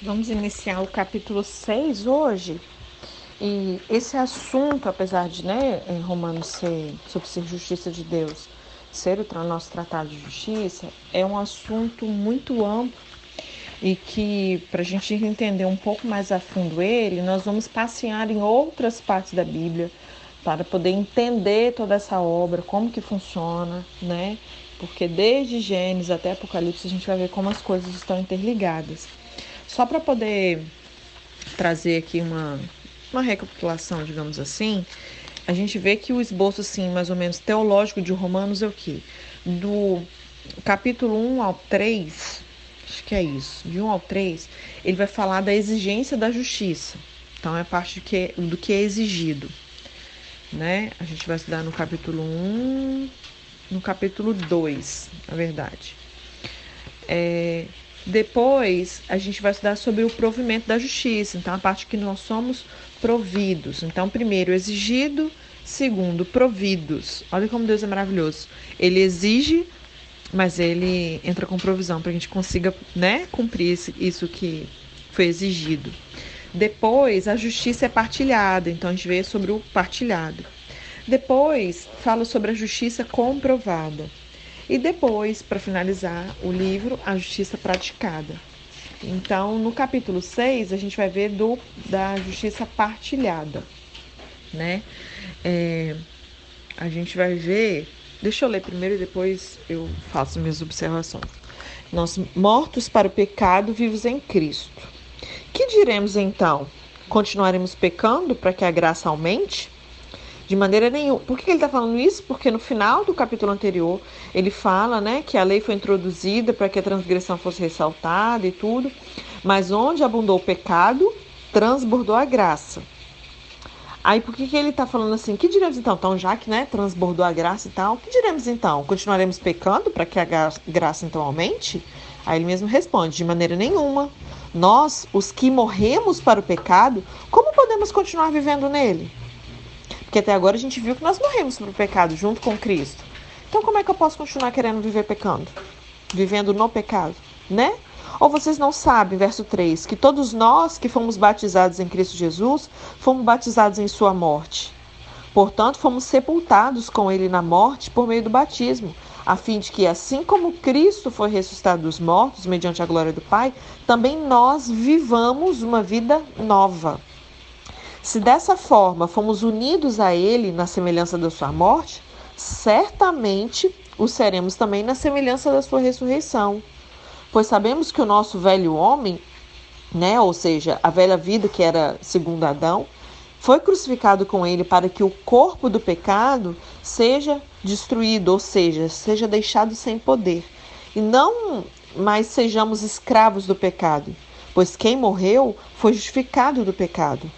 Vamos iniciar o capítulo 6 hoje. E esse assunto, apesar de né, em Romanos ser sobre ser justiça de Deus, ser o nosso tratado de justiça, é um assunto muito amplo e que, para a gente entender um pouco mais a fundo ele, nós vamos passear em outras partes da Bíblia para poder entender toda essa obra, como que funciona, né? Porque desde Gênesis até Apocalipse a gente vai ver como as coisas estão interligadas. Só para poder trazer aqui uma, uma recapitulação, digamos assim, a gente vê que o esboço, assim, mais ou menos teológico de Romanos é o quê? Do capítulo 1 ao 3, acho que é isso, de 1 ao 3, ele vai falar da exigência da justiça. Então, é parte do que, do que é exigido. Né? A gente vai estudar no capítulo 1, no capítulo 2, na verdade. É, depois, a gente vai estudar sobre o provimento da justiça, então a parte que nós somos providos. Então, primeiro, exigido, segundo, providos. Olha como Deus é maravilhoso. Ele exige, mas ele entra com provisão para a gente consiga né, cumprir isso que foi exigido. Depois, a justiça é partilhada, então a gente vê sobre o partilhado. Depois, fala sobre a justiça comprovada. E depois, para finalizar o livro, a justiça praticada. Então, no capítulo 6, a gente vai ver do, da justiça partilhada, né? É, a gente vai ver. Deixa eu ler primeiro e depois eu faço minhas observações. Nós, mortos para o pecado, vivos em Cristo. Que diremos então? Continuaremos pecando para que a graça aumente? De maneira nenhuma. Por que ele está falando isso? Porque no final do capítulo anterior ele fala né, que a lei foi introduzida para que a transgressão fosse ressaltada e tudo, mas onde abundou o pecado, transbordou a graça. Aí por que, que ele está falando assim? Que diremos então? Então, já que né, transbordou a graça e tal, que diremos então? Continuaremos pecando para que a graça então aumente? Aí ele mesmo responde: de maneira nenhuma. Nós, os que morremos para o pecado, como podemos continuar vivendo nele? Porque até agora a gente viu que nós morremos para o pecado junto com Cristo. Então como é que eu posso continuar querendo viver pecando? Vivendo no pecado, né? Ou vocês não sabem, verso 3, que todos nós que fomos batizados em Cristo Jesus, fomos batizados em sua morte. Portanto, fomos sepultados com ele na morte por meio do batismo, a fim de que, assim como Cristo foi ressuscitado dos mortos, mediante a glória do Pai, também nós vivamos uma vida nova. Se dessa forma fomos unidos a Ele na semelhança da Sua morte, certamente o seremos também na semelhança da Sua ressurreição. Pois sabemos que o nosso velho homem, né, ou seja, a velha vida que era segundo Adão, foi crucificado com ele para que o corpo do pecado seja destruído, ou seja, seja deixado sem poder, e não mais sejamos escravos do pecado, pois quem morreu foi justificado do pecado.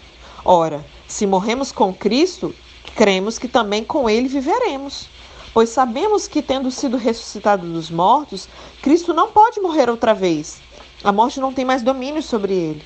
Ora, se morremos com Cristo, cremos que também com ele viveremos. Pois sabemos que, tendo sido ressuscitado dos mortos, Cristo não pode morrer outra vez. A morte não tem mais domínio sobre ele.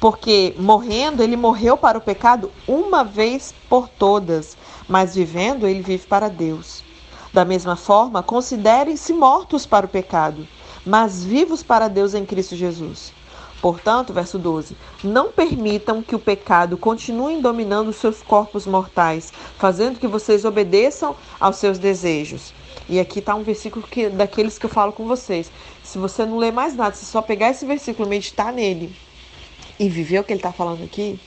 Porque, morrendo, ele morreu para o pecado uma vez por todas, mas vivendo, ele vive para Deus. Da mesma forma, considerem-se mortos para o pecado, mas vivos para Deus em Cristo Jesus. Portanto, verso 12: Não permitam que o pecado continue dominando os seus corpos mortais, fazendo que vocês obedeçam aos seus desejos. E aqui está um versículo que, daqueles que eu falo com vocês. Se você não ler mais nada, se só pegar esse versículo, meditar nele e viver o que ele está falando aqui,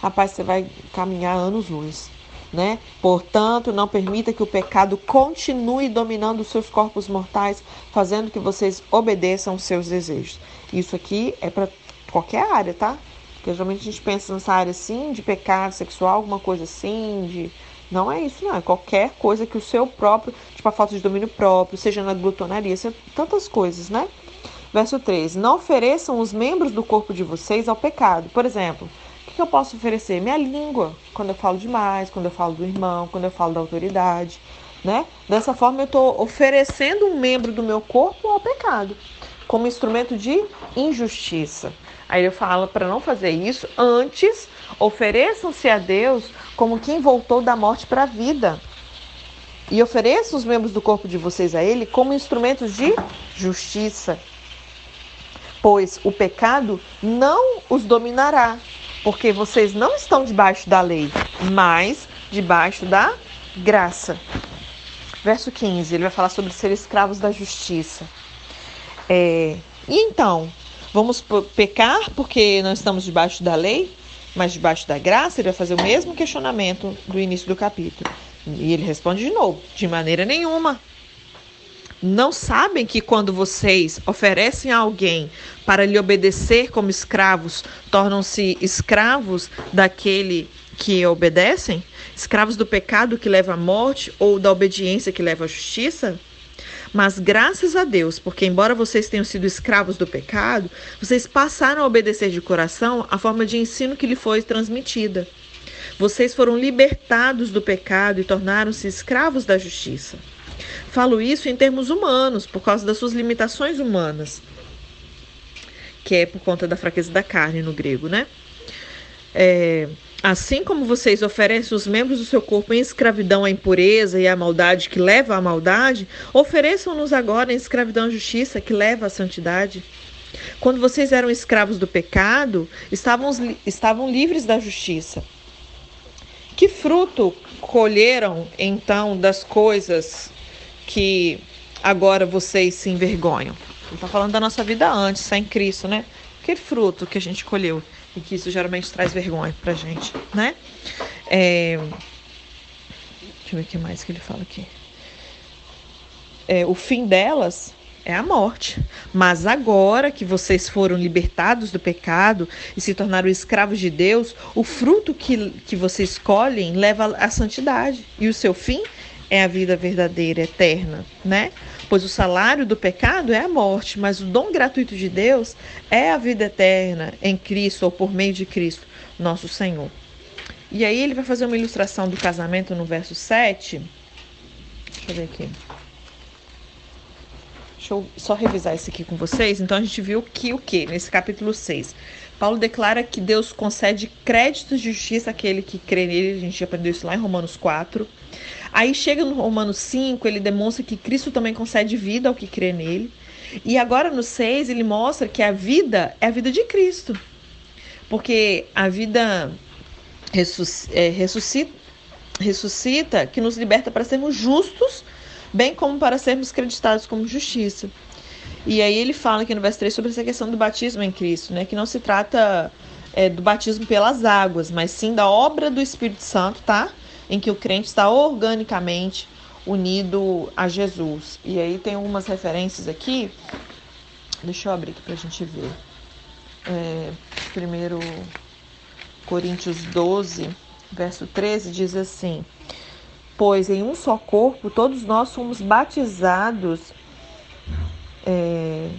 rapaz, você vai caminhar anos luz. Né? Portanto, não permita que o pecado continue dominando os seus corpos mortais, fazendo que vocês obedeçam aos seus desejos. Isso aqui é para qualquer área, tá? Porque geralmente a gente pensa nessa área assim, de pecado sexual, alguma coisa assim, de. Não é isso, não. É qualquer coisa que o seu próprio, tipo a falta de domínio próprio, seja na glutonaria, seja tantas coisas, né? Verso 13: Não ofereçam os membros do corpo de vocês ao pecado. Por exemplo, que eu posso oferecer? Minha língua, quando eu falo demais, quando eu falo do irmão, quando eu falo da autoridade, né? Dessa forma, eu estou oferecendo um membro do meu corpo ao pecado como instrumento de injustiça. Aí ele fala para não fazer isso, antes ofereçam-se a Deus como quem voltou da morte para a vida. E ofereçam os membros do corpo de vocês a Ele como instrumentos de justiça. pois o pecado não os dominará, porque vocês não estão debaixo da lei, mas debaixo da graça. Verso 15, ele vai falar sobre ser escravos da justiça. É, e então, vamos pecar porque não estamos debaixo da lei, mas debaixo da graça? Ele vai fazer o mesmo questionamento do início do capítulo. E ele responde de novo: de maneira nenhuma. Não sabem que quando vocês oferecem a alguém para lhe obedecer como escravos, tornam-se escravos daquele que obedecem? Escravos do pecado que leva à morte ou da obediência que leva à justiça? Mas graças a Deus, porque embora vocês tenham sido escravos do pecado, vocês passaram a obedecer de coração a forma de ensino que lhe foi transmitida. Vocês foram libertados do pecado e tornaram-se escravos da justiça. Falo isso em termos humanos, por causa das suas limitações humanas, que é por conta da fraqueza da carne no grego, né? É, assim como vocês oferecem os membros do seu corpo em escravidão à impureza e à maldade que leva à maldade, ofereçam-nos agora em escravidão à justiça que leva à santidade. Quando vocês eram escravos do pecado, estavam, estavam livres da justiça. Que fruto colheram então das coisas que agora vocês se envergonham. Ele está falando da nossa vida antes, sem Cristo, né? Aquele fruto que a gente colheu e que isso geralmente traz vergonha pra gente, né? É... Deixa eu ver o que mais que ele fala aqui. É, o fim delas é a morte. Mas agora que vocês foram libertados do pecado e se tornaram escravos de Deus, o fruto que, que vocês colhem leva à santidade. E o seu fim é a vida verdadeira, eterna, né? Pois o salário do pecado é a morte, mas o dom gratuito de Deus é a vida eterna em Cristo ou por meio de Cristo, nosso Senhor. E aí ele vai fazer uma ilustração do casamento no verso 7. Deixa eu ver aqui. Deixa eu só revisar isso aqui com vocês. Então a gente viu que o que nesse capítulo 6? Paulo declara que Deus concede créditos de justiça àquele que crê nele. A gente aprendeu isso lá em Romanos 4. Aí chega no Romanos 5, ele demonstra que Cristo também concede vida ao que crê nele. E agora no 6, ele mostra que a vida é a vida de Cristo. Porque a vida é, ressuscita, ressuscita que nos liberta para sermos justos, bem como para sermos creditados como justiça. E aí ele fala aqui no verso 3 sobre essa questão do batismo em Cristo, né? Que não se trata é, do batismo pelas águas, mas sim da obra do Espírito Santo, tá? Em que o crente está organicamente unido a Jesus. E aí tem algumas referências aqui. Deixa eu abrir aqui para a gente ver. É, primeiro Coríntios 12, verso 13, diz assim: Pois em um só corpo todos nós somos batizados é,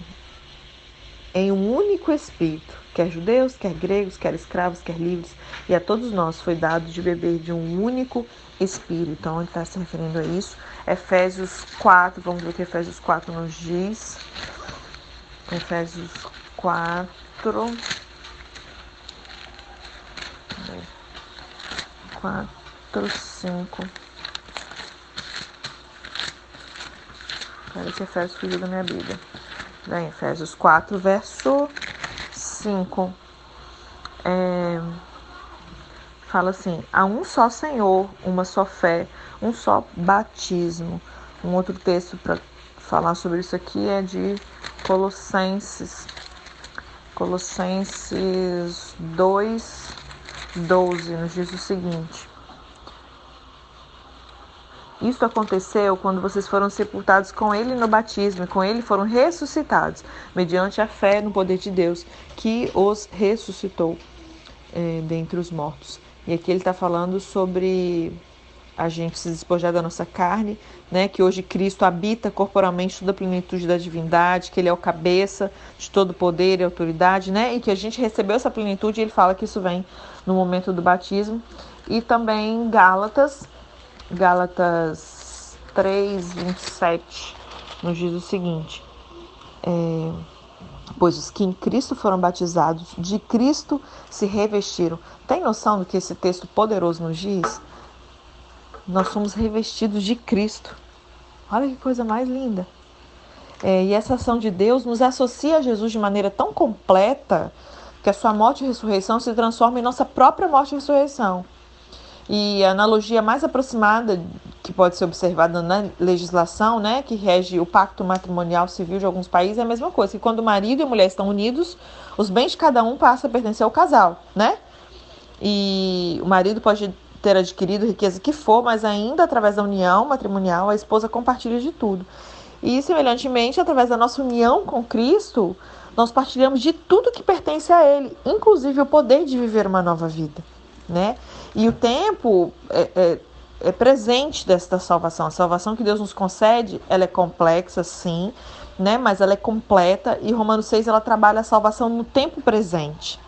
em um único Espírito, quer judeus, quer gregos, quer escravos, quer livres, e a todos nós foi dado de beber de um único Espírito. Então, ele está se referindo a isso. Efésios 4, vamos ver o que Efésios 4 nos diz. Efésios 4. 4, 5. Parece Efésios fugiu da minha Bíblia. Né? Efésios 4, verso 5. É, fala assim: há um só Senhor, uma só fé, um só batismo. Um outro texto para falar sobre isso aqui é de Colossenses. Colossenses 2, 12, nos diz o seguinte: isto aconteceu quando vocês foram sepultados com ele no batismo, e com ele foram ressuscitados, mediante a fé no poder de Deus, que os ressuscitou é, dentre os mortos. E aqui ele está falando sobre a gente se despojar da nossa carne, né? Que hoje Cristo habita corporalmente toda a plenitude da divindade, que Ele é o cabeça de todo poder e autoridade, né? E que a gente recebeu essa plenitude. Ele fala que isso vem no momento do batismo. E também Gálatas Gálatas 3, 27, nos diz o seguinte: é, Pois os que em Cristo foram batizados, de Cristo se revestiram. Tem noção do que esse texto poderoso nos diz? Nós somos revestidos de Cristo. Olha que coisa mais linda. É, e essa ação de Deus nos associa a Jesus de maneira tão completa que a sua morte e ressurreição se transforma em nossa própria morte e ressurreição. E a analogia mais aproximada que pode ser observada na legislação, né, que rege o pacto matrimonial civil de alguns países, é a mesma coisa, que quando o marido e a mulher estão unidos, os bens de cada um passam a pertencer ao casal, né? E o marido pode ter adquirido riqueza que for, mas ainda através da união matrimonial, a esposa compartilha de tudo. E, semelhantemente, através da nossa união com Cristo, nós partilhamos de tudo que pertence a Ele, inclusive o poder de viver uma nova vida, né? E o tempo é, é, é presente desta salvação. A salvação que Deus nos concede, ela é complexa, sim, né? Mas ela é completa e Romanos 6 ela trabalha a salvação no tempo presente.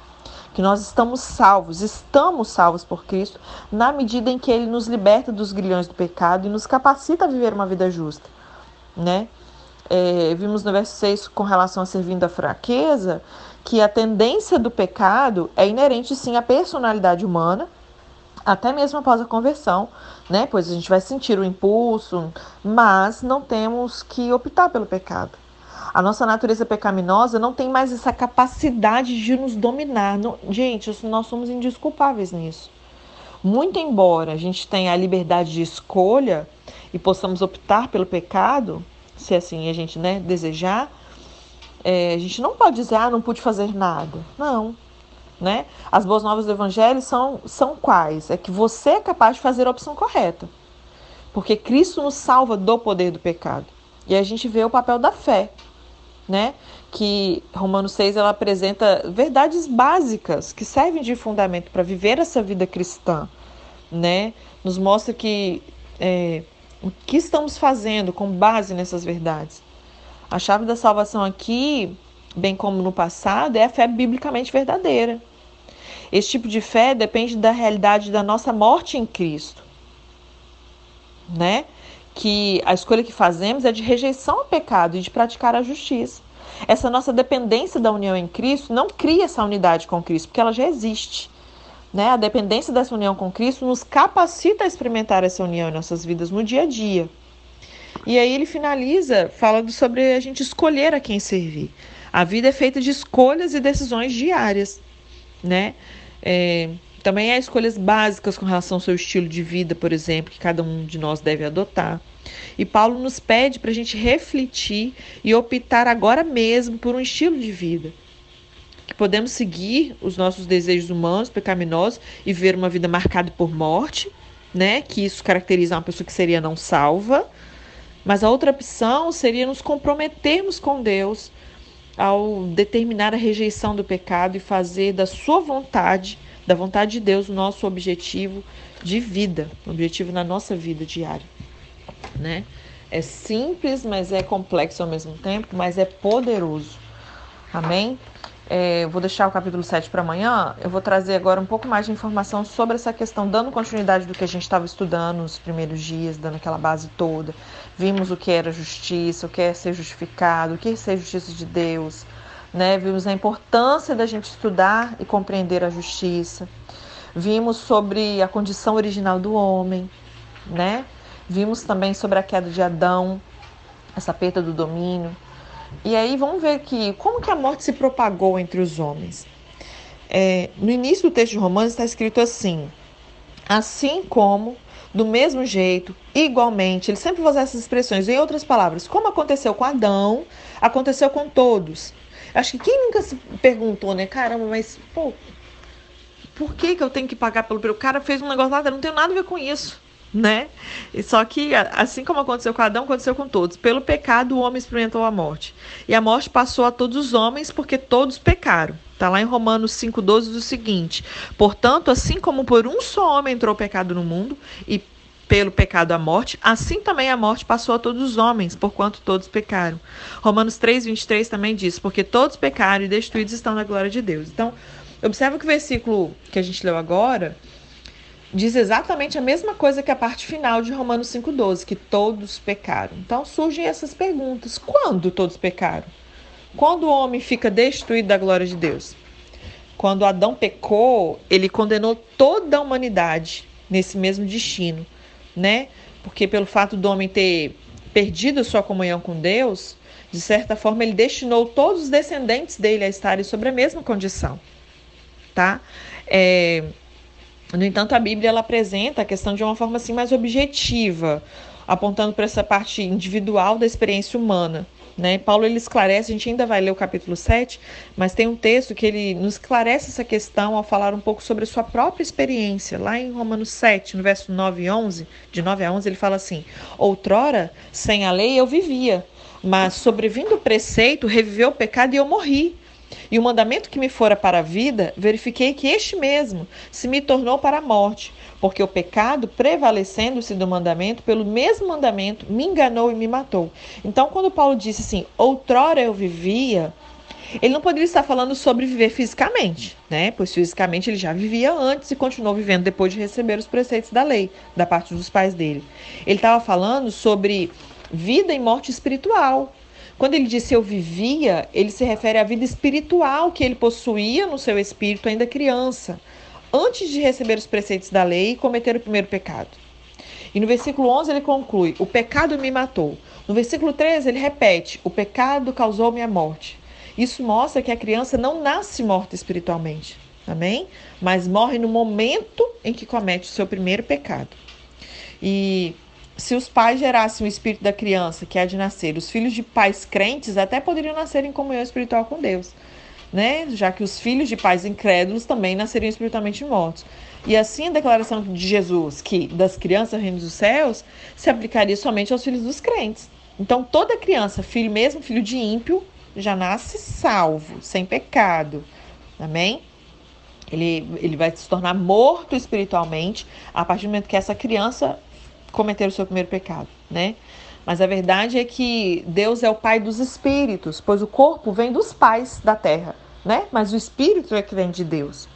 Que nós estamos salvos, estamos salvos por Cristo, na medida em que Ele nos liberta dos grilhões do pecado e nos capacita a viver uma vida justa, né? É, vimos no verso 6 com relação a servindo a fraqueza, que a tendência do pecado é inerente sim à personalidade humana, até mesmo após a conversão, né? Pois a gente vai sentir o impulso, mas não temos que optar pelo pecado. A nossa natureza pecaminosa não tem mais essa capacidade de nos dominar. Não, gente, nós somos indisculpáveis nisso. Muito embora a gente tenha a liberdade de escolha e possamos optar pelo pecado, se assim a gente né, desejar, é, a gente não pode dizer, ah, não pude fazer nada. Não, né? As boas novas do Evangelho são, são quais? É que você é capaz de fazer a opção correta. Porque Cristo nos salva do poder do pecado. E a gente vê o papel da fé, né? Que Romanos 6 ela apresenta verdades básicas que servem de fundamento para viver essa vida cristã, né? Nos mostra que é, o que estamos fazendo com base nessas verdades. A chave da salvação aqui, bem como no passado, é a fé biblicamente verdadeira. Esse tipo de fé depende da realidade da nossa morte em Cristo, né? Que a escolha que fazemos é de rejeição ao pecado e de praticar a justiça. Essa nossa dependência da união em Cristo não cria essa unidade com Cristo, porque ela já existe. Né? A dependência dessa união com Cristo nos capacita a experimentar essa união em nossas vidas no dia a dia. E aí ele finaliza falando sobre a gente escolher a quem servir. A vida é feita de escolhas e decisões diárias, né? É, também há escolhas básicas com relação ao seu estilo de vida, por exemplo, que cada um de nós deve adotar. E Paulo nos pede para a gente refletir e optar agora mesmo por um estilo de vida. Que podemos seguir os nossos desejos humanos, pecaminosos, e ver uma vida marcada por morte, né? Que isso caracteriza uma pessoa que seria não salva. Mas a outra opção seria nos comprometermos com Deus ao determinar a rejeição do pecado e fazer da sua vontade, da vontade de Deus, o nosso objetivo de vida, objetivo na nossa vida diária, né? É simples, mas é complexo ao mesmo tempo, mas é poderoso. Amém? É, vou deixar o capítulo 7 para amanhã. Eu vou trazer agora um pouco mais de informação sobre essa questão, dando continuidade do que a gente estava estudando nos primeiros dias, dando aquela base toda. Vimos o que era justiça, o que é ser justificado, o que é ser justiça de Deus. Né? Vimos a importância da gente estudar e compreender a justiça. Vimos sobre a condição original do homem, né? Vimos também sobre a queda de Adão, essa perda do domínio. E aí vamos ver que como que a morte se propagou entre os homens. É, no início do texto de Romanos está escrito assim: assim como, do mesmo jeito, igualmente. Ele sempre usa essas expressões. Em outras palavras, como aconteceu com Adão, aconteceu com todos. Acho que quem nunca se perguntou, né? Caramba, mas pô, por que, que eu tenho que pagar pelo. O cara fez um negócio lá, não tem nada a ver com isso né? E só que, assim como aconteceu com Adão, aconteceu com todos. Pelo pecado, o homem experimentou a morte. E a morte passou a todos os homens, porque todos pecaram. Está lá em Romanos 5,12 o seguinte: Portanto, assim como por um só homem entrou o pecado no mundo, e pelo pecado a morte, assim também a morte passou a todos os homens, porquanto todos pecaram. Romanos 3,23 também diz: Porque todos pecaram e destruídos estão na glória de Deus. Então, observa que o versículo que a gente leu agora diz exatamente a mesma coisa que a parte final de Romanos 5,12, que todos pecaram. Então surgem essas perguntas: quando todos pecaram? Quando o homem fica destruído da glória de Deus? Quando Adão pecou, ele condenou toda a humanidade nesse mesmo destino, né? Porque pelo fato do homem ter perdido sua comunhão com Deus, De certa forma, ele destinou todos os descendentes dele a estarem sobre a mesma condição, tá? É, no entanto, a Bíblia ela apresenta a questão de uma forma assim mais objetiva, apontando para essa parte individual da experiência humana. Né? Paulo ele esclarece, a gente ainda vai ler o capítulo 7, mas tem um texto que ele nos esclarece essa questão ao falar um pouco sobre a sua própria experiência. Lá em Romanos 7, no verso 9 e 11, de 9 a 11, ele fala assim: Outrora, sem a lei eu vivia, mas sobrevindo o preceito, reviveu o pecado e eu morri. E o mandamento que me fora para a vida, verifiquei que este mesmo se me tornou para a morte, porque o pecado, prevalecendo-se do mandamento, pelo mesmo mandamento, me enganou e me matou. Então, quando Paulo disse assim, outrora eu vivia, ele não poderia estar falando sobre viver fisicamente, né? Pois fisicamente ele já vivia antes e continuou vivendo depois de receber os preceitos da lei, da parte dos pais dele. Ele estava falando sobre vida e morte espiritual, quando ele disse eu vivia, ele se refere à vida espiritual que ele possuía no seu espírito ainda criança, antes de receber os preceitos da lei e cometer o primeiro pecado. E no versículo 11 ele conclui: O pecado me matou. No versículo 13 ele repete: O pecado causou minha morte. Isso mostra que a criança não nasce morta espiritualmente, amém? Mas morre no momento em que comete o seu primeiro pecado. E se os pais gerassem o espírito da criança, que é de nascer, os filhos de pais crentes até poderiam nascer em comunhão espiritual com Deus, né? Já que os filhos de pais incrédulos também nasceriam espiritualmente mortos. E assim a declaração de Jesus, que das crianças reino dos céus, se aplicaria somente aos filhos dos crentes. Então toda criança, filho mesmo, filho de ímpio, já nasce salvo, sem pecado. Amém? Ele, ele vai se tornar morto espiritualmente a partir do momento que essa criança cometer o seu primeiro pecado, né? Mas a verdade é que Deus é o pai dos espíritos, pois o corpo vem dos pais da terra, né? Mas o espírito é que vem de Deus.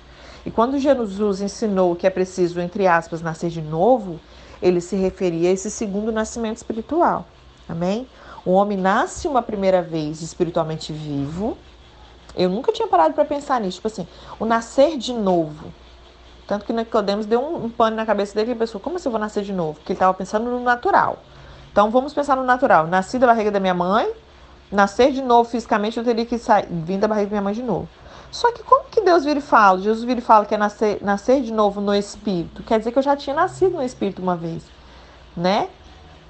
E quando Jesus ensinou que é preciso, entre aspas, nascer de novo, ele se referia a esse segundo nascimento espiritual. Amém? O homem nasce uma primeira vez espiritualmente vivo. Eu nunca tinha parado para pensar nisso, tipo assim, o nascer de novo. Tanto que Nicodemos deu um, um pano na cabeça dele e pensou, como assim eu vou nascer de novo? Porque ele estava pensando no natural. Então vamos pensar no natural. Nasci da barriga da minha mãe, nascer de novo fisicamente, eu teria que sair, vir da barriga da minha mãe de novo. Só que como que Deus vira e fala? Jesus vira e fala que é nascer, nascer de novo no Espírito. Quer dizer que eu já tinha nascido no Espírito uma vez, né?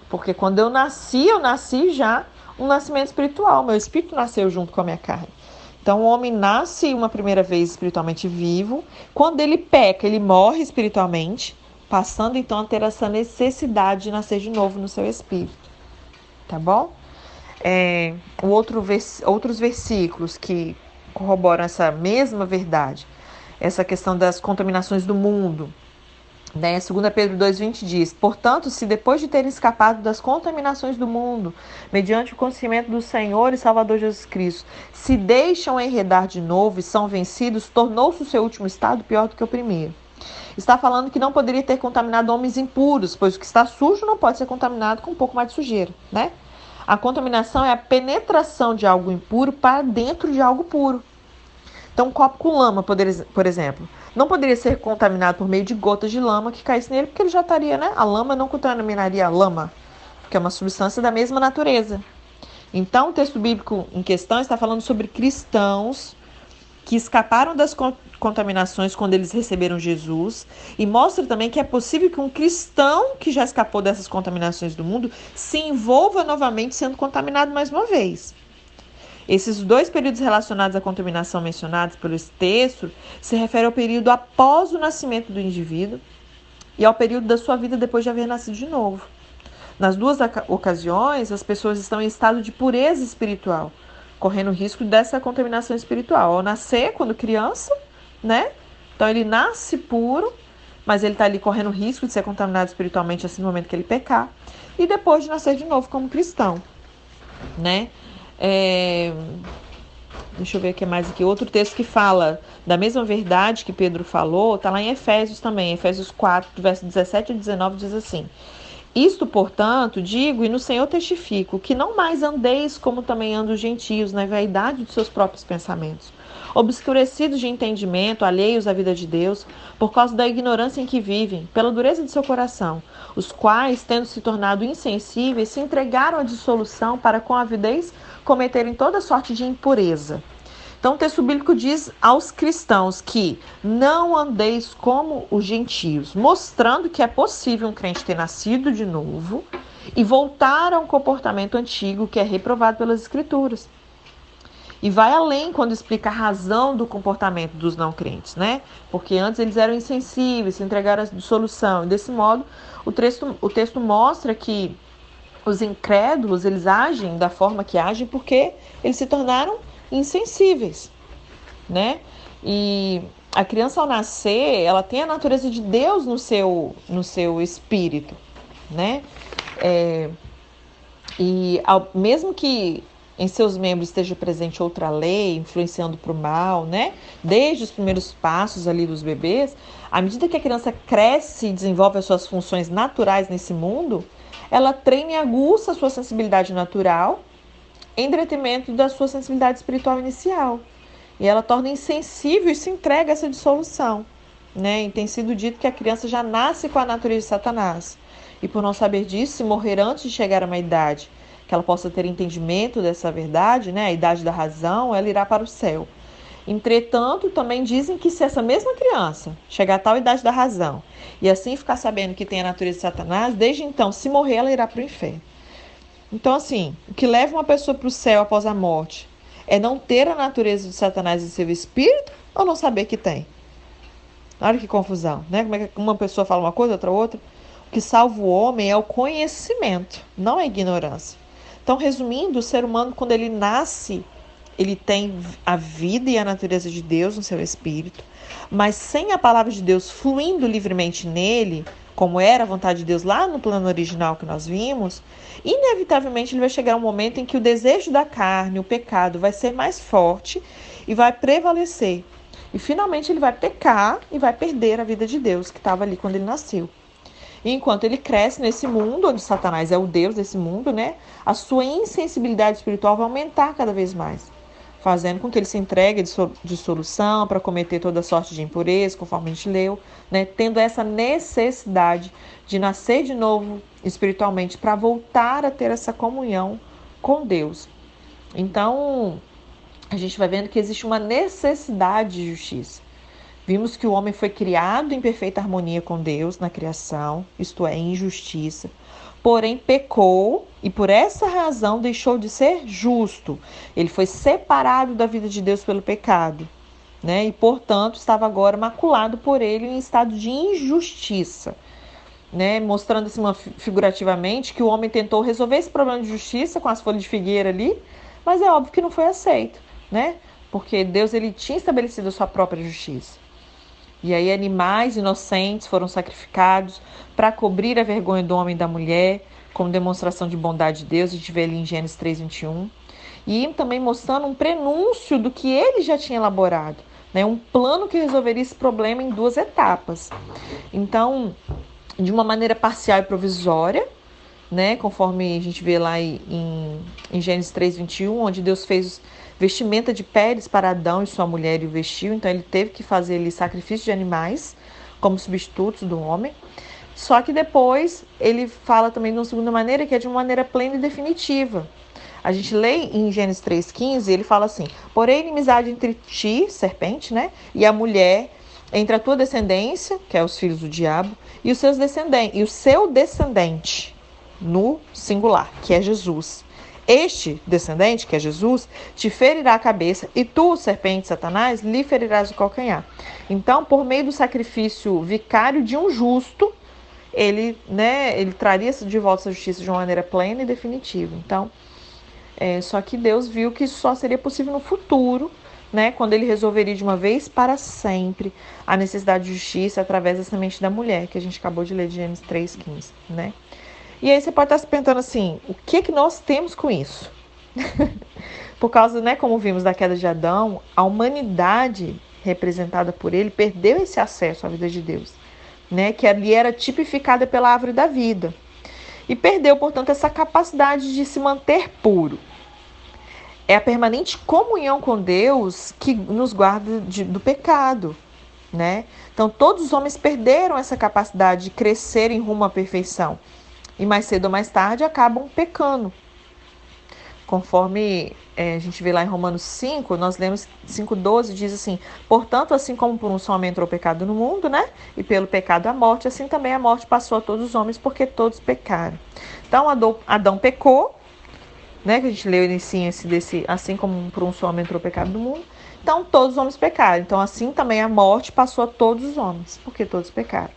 Porque quando eu nasci, eu nasci já um nascimento espiritual. Meu espírito nasceu junto com a minha carne. Então, o homem nasce uma primeira vez espiritualmente vivo. Quando ele peca, ele morre espiritualmente, passando então a ter essa necessidade de nascer de novo no seu espírito. Tá bom? É, outro vers outros versículos que corroboram essa mesma verdade, essa questão das contaminações do mundo. Né? 2 Pedro 2,20 diz: Portanto, se depois de terem escapado das contaminações do mundo, mediante o conhecimento do Senhor e Salvador Jesus Cristo, se deixam enredar de novo e são vencidos, tornou-se o seu último estado pior do que o primeiro. Está falando que não poderia ter contaminado homens impuros, pois o que está sujo não pode ser contaminado com um pouco mais de sujeira, né? A contaminação é a penetração de algo impuro para dentro de algo puro. Então, um copo com lama, por exemplo, não poderia ser contaminado por meio de gotas de lama que caísse nele, porque ele já estaria, né? A lama não contaminaria a lama, porque é uma substância da mesma natureza. Então, o texto bíblico em questão está falando sobre cristãos que escaparam das contaminações quando eles receberam Jesus e mostra também que é possível que um cristão que já escapou dessas contaminações do mundo se envolva novamente sendo contaminado mais uma vez. Esses dois períodos relacionados à contaminação mencionados pelo texto se referem ao período após o nascimento do indivíduo e ao período da sua vida depois de haver nascido de novo. Nas duas ocasiões, as pessoas estão em estado de pureza espiritual, correndo risco dessa contaminação espiritual. Ao nascer, quando criança, né? Então ele nasce puro, mas ele está ali correndo risco de ser contaminado espiritualmente assim no momento que ele pecar. E depois de nascer de novo como cristão, né? É... Deixa eu ver o que mais aqui. Outro texto que fala da mesma verdade que Pedro falou, está lá em Efésios também. Efésios 4, verso 17 e 19 diz assim: Isto, portanto, digo e no Senhor testifico, que não mais andeis como também andam os gentios, na vaidade de seus próprios pensamentos, obscurecidos de entendimento, alheios à vida de Deus, por causa da ignorância em que vivem, pela dureza de seu coração, os quais, tendo se tornado insensíveis, se entregaram à dissolução para com avidez cometerem toda sorte de impureza. Então, o texto bíblico diz aos cristãos que não andeis como os gentios, mostrando que é possível um crente ter nascido de novo e voltar a um comportamento antigo que é reprovado pelas Escrituras. E vai além quando explica a razão do comportamento dos não crentes, né? Porque antes eles eram insensíveis, se entregaram à dissolução. E desse modo, o texto, o texto mostra que os incrédulos, eles agem da forma que agem porque eles se tornaram insensíveis, né? E a criança ao nascer, ela tem a natureza de Deus no seu, no seu espírito, né? É, e ao, mesmo que em seus membros esteja presente outra lei, influenciando para o mal, né? Desde os primeiros passos ali dos bebês, à medida que a criança cresce e desenvolve as suas funções naturais nesse mundo, ela treina e aguça a sua sensibilidade natural em detrimento da sua sensibilidade espiritual inicial. E ela torna insensível e se entrega a essa dissolução. Né? E tem sido dito que a criança já nasce com a natureza de Satanás. E por não saber disso, morrer antes de chegar a uma idade que ela possa ter entendimento dessa verdade, né? a idade da razão, ela irá para o céu. Entretanto, também dizem que se essa mesma criança chegar a tal idade da razão e assim ficar sabendo que tem a natureza de Satanás, desde então, se morrer, ela irá para o inferno. Então, assim, o que leva uma pessoa para o céu após a morte é não ter a natureza de Satanás em seu espírito ou não saber que tem? Olha que confusão, né? Como é que uma pessoa fala uma coisa, outra outra? O que salva o homem é o conhecimento, não a ignorância. Então, resumindo, o ser humano, quando ele nasce, ele tem a vida e a natureza de Deus no seu espírito, mas sem a palavra de Deus fluindo livremente nele, como era a vontade de Deus lá no plano original que nós vimos, inevitavelmente ele vai chegar um momento em que o desejo da carne, o pecado, vai ser mais forte e vai prevalecer. E finalmente ele vai pecar e vai perder a vida de Deus que estava ali quando ele nasceu. E enquanto ele cresce nesse mundo, onde Satanás é o Deus desse mundo, né? A sua insensibilidade espiritual vai aumentar cada vez mais fazendo com que ele se entregue de solução para cometer toda sorte de impureza, conforme a gente leu, né? tendo essa necessidade de nascer de novo espiritualmente para voltar a ter essa comunhão com Deus. Então, a gente vai vendo que existe uma necessidade de justiça. Vimos que o homem foi criado em perfeita harmonia com Deus na criação, isto é, em justiça porém pecou e por essa razão deixou de ser justo. Ele foi separado da vida de Deus pelo pecado, né? E portanto estava agora maculado por ele em estado de injustiça. Né, mostrando assim, figurativamente que o homem tentou resolver esse problema de justiça com as folhas de figueira ali, mas é óbvio que não foi aceito, né? Porque Deus ele tinha estabelecido a sua própria justiça. E aí animais inocentes foram sacrificados para cobrir a vergonha do homem e da mulher, como demonstração de bondade de Deus, a gente vê ali em Gênesis 3, 21. E também mostrando um prenúncio do que ele já tinha elaborado, né? um plano que resolveria esse problema em duas etapas. Então, de uma maneira parcial e provisória, né? conforme a gente vê lá em, em Gênesis 3, 21, onde Deus fez vestimenta de peles para Adão e sua mulher e o vestiu, então ele teve que fazer ali sacrifício de animais como substitutos do homem. Só que depois ele fala também de uma segunda maneira, que é de uma maneira plena e definitiva. A gente lê em Gênesis 3,15, ele fala assim: Porém, inimizade entre ti, serpente, né? E a mulher, entre a tua descendência, que é os filhos do diabo, e os seus descendentes, e o seu descendente, no singular, que é Jesus. Este descendente, que é Jesus, te ferirá a cabeça, e tu, serpente Satanás, lhe ferirás o calcanhar. Então, por meio do sacrifício vicário de um justo, ele, né, ele traria de volta essa justiça de uma maneira plena e definitiva. Então, é, só que Deus viu que isso só seria possível no futuro, né, quando ele resolveria de uma vez para sempre a necessidade de justiça através da semente da mulher, que a gente acabou de ler de Gênesis 3,15, né? E aí você pode estar se perguntando assim, o que que nós temos com isso? por causa, né, como vimos da queda de Adão, a humanidade representada por ele perdeu esse acesso à vida de Deus, né, que ali era tipificada pela árvore da vida. e perdeu, portanto, essa capacidade de se manter puro. É a permanente comunhão com Deus que nos guarda de, do pecado, né? Então, todos os homens perderam essa capacidade de crescer em rumo à perfeição e mais cedo ou mais tarde acabam pecando. Conforme é, a gente vê lá em Romanos 5, nós lemos 5,12, diz assim: Portanto, assim como por um só homem entrou o pecado no mundo, né? E pelo pecado a morte, assim também a morte passou a todos os homens, porque todos pecaram. Então, Adão pecou, né? Que a gente leu inicinho esse desse, assim como por um só homem entrou o pecado no mundo. Então, todos os homens pecaram. Então, assim também a morte passou a todos os homens, porque todos pecaram.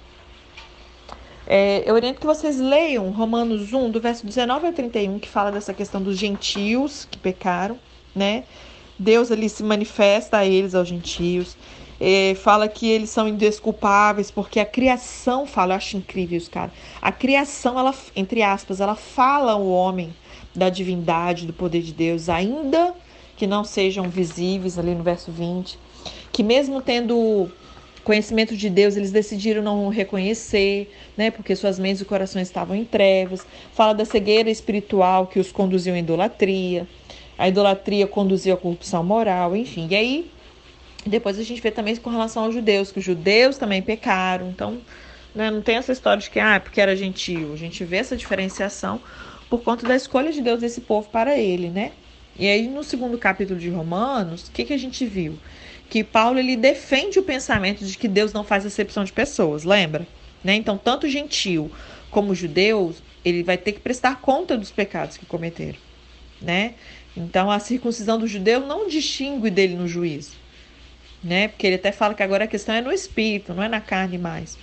É, eu oriento que vocês leiam Romanos 1, do verso 19 ao 31, que fala dessa questão dos gentios que pecaram, né? Deus ali se manifesta a eles, aos gentios. É, fala que eles são indesculpáveis, porque a criação fala, eu acho incrível isso, cara. A criação, ela, entre aspas, ela fala ao homem da divindade, do poder de Deus, ainda que não sejam visíveis, ali no verso 20. Que mesmo tendo conhecimento de Deus, eles decidiram não reconhecer, né? Porque suas mentes e corações estavam em trevas. Fala da cegueira espiritual que os conduziu à idolatria. A idolatria conduziu à corrupção moral, enfim. E aí, depois a gente vê também com relação aos judeus, que os judeus também pecaram. Então, né, não tem essa história de que, ah, porque era gentil. A gente vê essa diferenciação por conta da escolha de Deus desse povo para ele, né? E aí, no segundo capítulo de Romanos, o que, que a gente viu? Que Paulo ele defende o pensamento de que Deus não faz acepção de pessoas, lembra? Né? Então, tanto gentil como judeu, ele vai ter que prestar conta dos pecados que cometeram, né? Então, a circuncisão do judeu não distingue dele no juízo, né? Porque ele até fala que agora a questão é no espírito, não é na carne mais.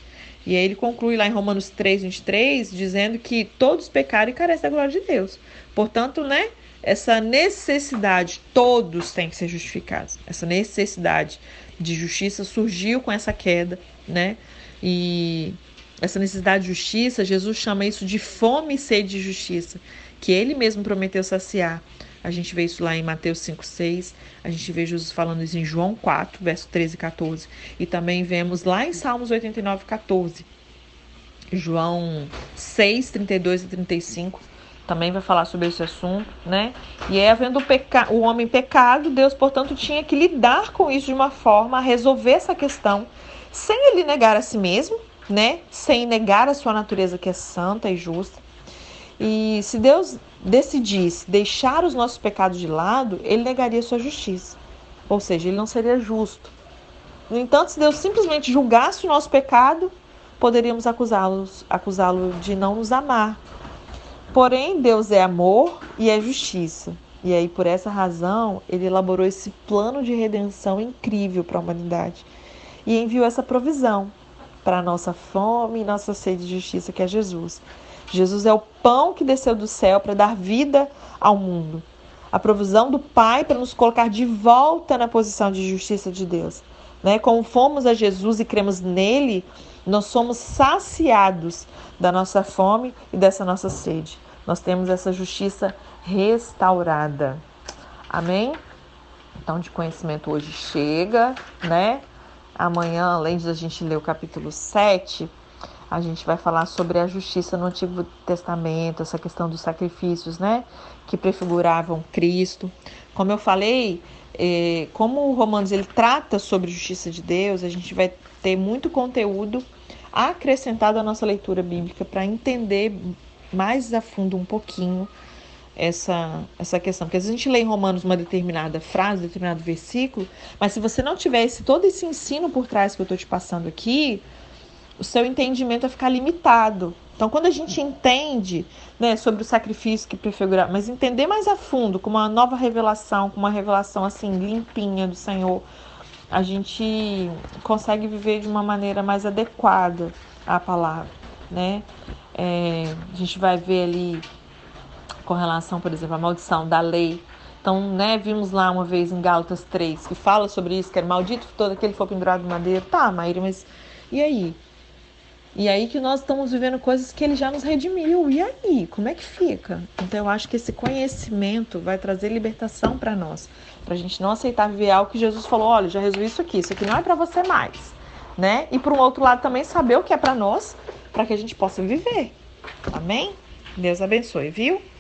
E aí ele conclui lá em Romanos 3, 23, dizendo que todos pecaram e carecem da glória de Deus. Portanto, né? Essa necessidade, todos têm que ser justificados. Essa necessidade de justiça surgiu com essa queda, né? E essa necessidade de justiça, Jesus chama isso de fome e sede de justiça, que ele mesmo prometeu saciar. A gente vê isso lá em Mateus 5,6, a gente vê Jesus falando isso em João 4, verso 13 e 14, e também vemos lá em Salmos 89, 14. João 6, 32 e 35 também vai falar sobre esse assunto, né? E é havendo o, peca... o homem pecado, Deus, portanto, tinha que lidar com isso de uma forma resolver essa questão, sem ele negar a si mesmo, né? Sem negar a sua natureza que é santa e justa. E se Deus decidisse deixar os nossos pecados de lado, ele negaria sua justiça. Ou seja, ele não seria justo. No entanto, se Deus simplesmente julgasse o nosso pecado, poderíamos acusá-lo acusá-lo de não nos amar, Porém, Deus é amor e é justiça. E aí, por essa razão, ele elaborou esse plano de redenção incrível para a humanidade e enviou essa provisão para a nossa fome e nossa sede de justiça, que é Jesus. Jesus é o pão que desceu do céu para dar vida ao mundo. A provisão do Pai para nos colocar de volta na posição de justiça de Deus. Né? Como fomos a Jesus e cremos nele, nós somos saciados da nossa fome e dessa nossa sede nós temos essa justiça restaurada. Amém? Então, de conhecimento hoje chega, né? Amanhã, além de a gente ler o capítulo 7, a gente vai falar sobre a justiça no Antigo Testamento, essa questão dos sacrifícios, né? Que prefiguravam Cristo. Como eu falei, eh, como o Romanos ele trata sobre justiça de Deus, a gente vai ter muito conteúdo acrescentado à nossa leitura bíblica para entender mais a fundo um pouquinho essa, essa questão. Porque às vezes a gente lê em Romanos uma determinada frase, determinado versículo, mas se você não tivesse todo esse ensino por trás que eu estou te passando aqui, o seu entendimento vai ficar limitado. Então, quando a gente entende né, sobre o sacrifício que prefigura, mas entender mais a fundo, com uma nova revelação, com uma revelação assim limpinha do Senhor, a gente consegue viver de uma maneira mais adequada à palavra, né? É, a gente vai ver ali com relação, por exemplo, à maldição da lei. Então, né, vimos lá uma vez em Gálatas 3 que fala sobre isso, que é maldito todo aquele que for pendurado no madeiro. Tá, Maíra, mas e aí? E aí que nós estamos vivendo coisas que ele já nos redimiu. E aí, como é que fica? Então eu acho que esse conhecimento vai trazer libertação para nós, para a gente não aceitar viver algo que Jesus falou, olha, já resolvi isso aqui, isso aqui não é para você mais, né? E por um outro lado também saber o que é para nós para que a gente possa viver. Amém? Deus abençoe, viu?